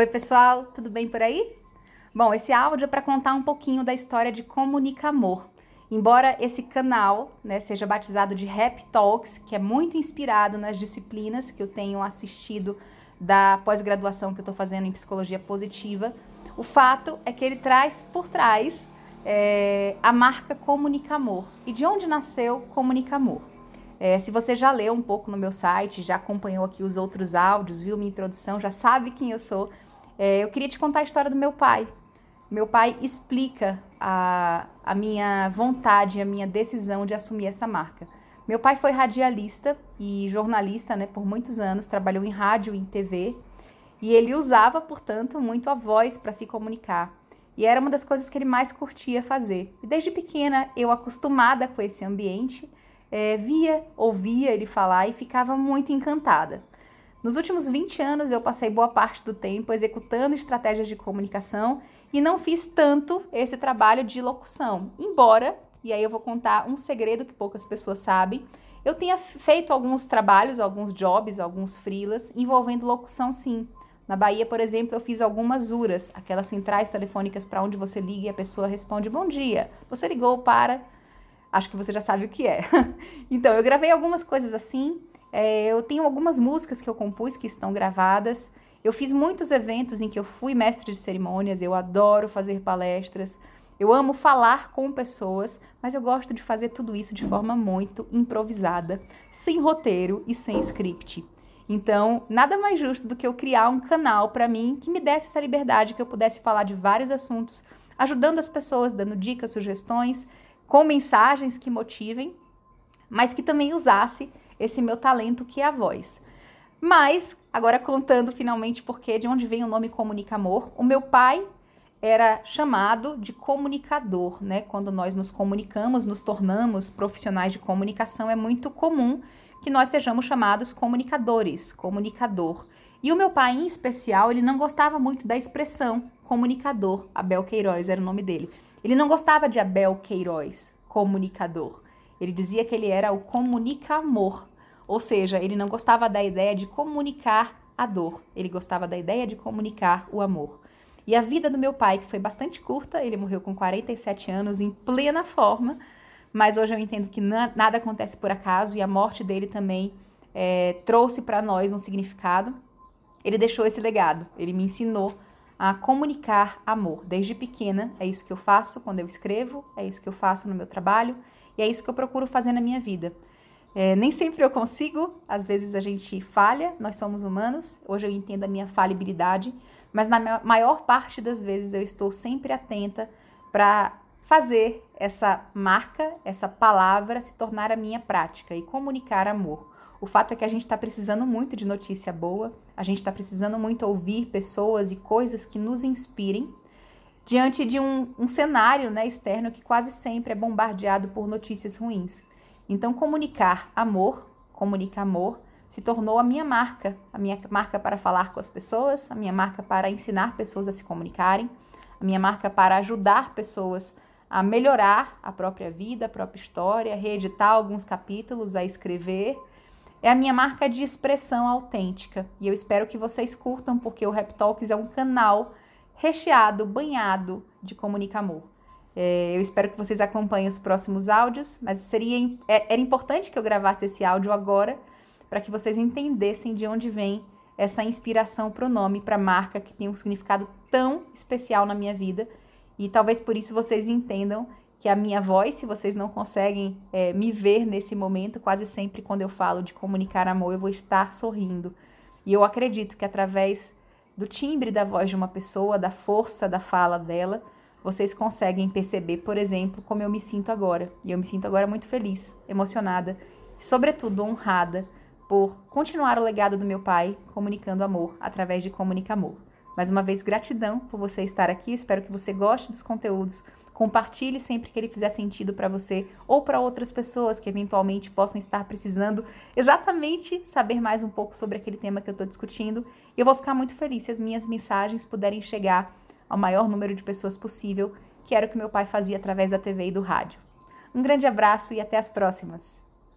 Oi, pessoal, tudo bem por aí? Bom, esse áudio é para contar um pouquinho da história de Comunica Amor. Embora esse canal né, seja batizado de Rap Talks, que é muito inspirado nas disciplinas que eu tenho assistido da pós-graduação que eu estou fazendo em psicologia positiva, o fato é que ele traz por trás é, a marca Comunica Amor. E de onde nasceu Comunica Amor? É, se você já leu um pouco no meu site, já acompanhou aqui os outros áudios, viu minha introdução, já sabe quem eu sou, é, eu queria te contar a história do meu pai. Meu pai explica a, a minha vontade, a minha decisão de assumir essa marca. Meu pai foi radialista e jornalista né, por muitos anos, trabalhou em rádio e em TV, e ele usava, portanto, muito a voz para se comunicar. E era uma das coisas que ele mais curtia fazer. E desde pequena, eu acostumada com esse ambiente, é, via, ouvia ele falar e ficava muito encantada. Nos últimos 20 anos, eu passei boa parte do tempo executando estratégias de comunicação e não fiz tanto esse trabalho de locução. Embora, e aí eu vou contar um segredo que poucas pessoas sabem, eu tenha feito alguns trabalhos, alguns jobs, alguns freelas envolvendo locução sim. Na Bahia, por exemplo, eu fiz algumas URAs, aquelas centrais telefônicas para onde você liga e a pessoa responde bom dia. Você ligou para acho que você já sabe o que é. então, eu gravei algumas coisas assim. É, eu tenho algumas músicas que eu compus que estão gravadas. Eu fiz muitos eventos em que eu fui mestre de cerimônias. Eu adoro fazer palestras. Eu amo falar com pessoas, mas eu gosto de fazer tudo isso de forma muito improvisada, sem roteiro e sem script. Então, nada mais justo do que eu criar um canal para mim que me desse essa liberdade, que eu pudesse falar de vários assuntos, ajudando as pessoas, dando dicas, sugestões, com mensagens que motivem, mas que também usasse esse meu talento que é a voz. Mas, agora contando finalmente porque de onde vem o nome Comunica Amor, o meu pai era chamado de comunicador, né? Quando nós nos comunicamos, nos tornamos profissionais de comunicação, é muito comum que nós sejamos chamados comunicadores, comunicador. E o meu pai, em especial, ele não gostava muito da expressão comunicador. Abel Queiroz era o nome dele. Ele não gostava de Abel Queiroz, comunicador. Ele dizia que ele era o comunica-amor, ou seja, ele não gostava da ideia de comunicar a dor, ele gostava da ideia de comunicar o amor. E a vida do meu pai, que foi bastante curta, ele morreu com 47 anos, em plena forma, mas hoje eu entendo que nada acontece por acaso e a morte dele também é, trouxe para nós um significado. Ele deixou esse legado, ele me ensinou a comunicar amor. Desde pequena, é isso que eu faço quando eu escrevo, é isso que eu faço no meu trabalho e é isso que eu procuro fazer na minha vida. É, nem sempre eu consigo, às vezes a gente falha, nós somos humanos, hoje eu entendo a minha falibilidade, mas na maior parte das vezes eu estou sempre atenta para fazer essa marca, essa palavra se tornar a minha prática e comunicar amor. O fato é que a gente está precisando muito de notícia boa, a gente está precisando muito ouvir pessoas e coisas que nos inspirem diante de um, um cenário né, externo que quase sempre é bombardeado por notícias ruins. Então, comunicar amor, comunicar amor, se tornou a minha marca, a minha marca para falar com as pessoas, a minha marca para ensinar pessoas a se comunicarem, a minha marca para ajudar pessoas a melhorar a própria vida, a própria história, reeditar alguns capítulos, a escrever é a minha marca de expressão autêntica. E eu espero que vocês curtam, porque o Rap Talks é um canal recheado, banhado de comunica-amor. É, eu espero que vocês acompanhem os próximos áudios, mas seria é, era importante que eu gravasse esse áudio agora para que vocês entendessem de onde vem essa inspiração para o nome, para a marca que tem um significado tão especial na minha vida. E talvez por isso vocês entendam que a minha voz, se vocês não conseguem é, me ver nesse momento, quase sempre quando eu falo de comunicar amor, eu vou estar sorrindo. E eu acredito que através do timbre da voz de uma pessoa, da força da fala dela, vocês conseguem perceber, por exemplo, como eu me sinto agora. E eu me sinto agora muito feliz, emocionada e, sobretudo, honrada por continuar o legado do meu pai comunicando amor através de Comunica Amor. Mais uma vez, gratidão por você estar aqui. Espero que você goste dos conteúdos. Compartilhe sempre que ele fizer sentido para você ou para outras pessoas que eventualmente possam estar precisando exatamente saber mais um pouco sobre aquele tema que eu estou discutindo. Eu vou ficar muito feliz se as minhas mensagens puderem chegar ao maior número de pessoas possível, que era o que meu pai fazia através da TV e do rádio. Um grande abraço e até as próximas!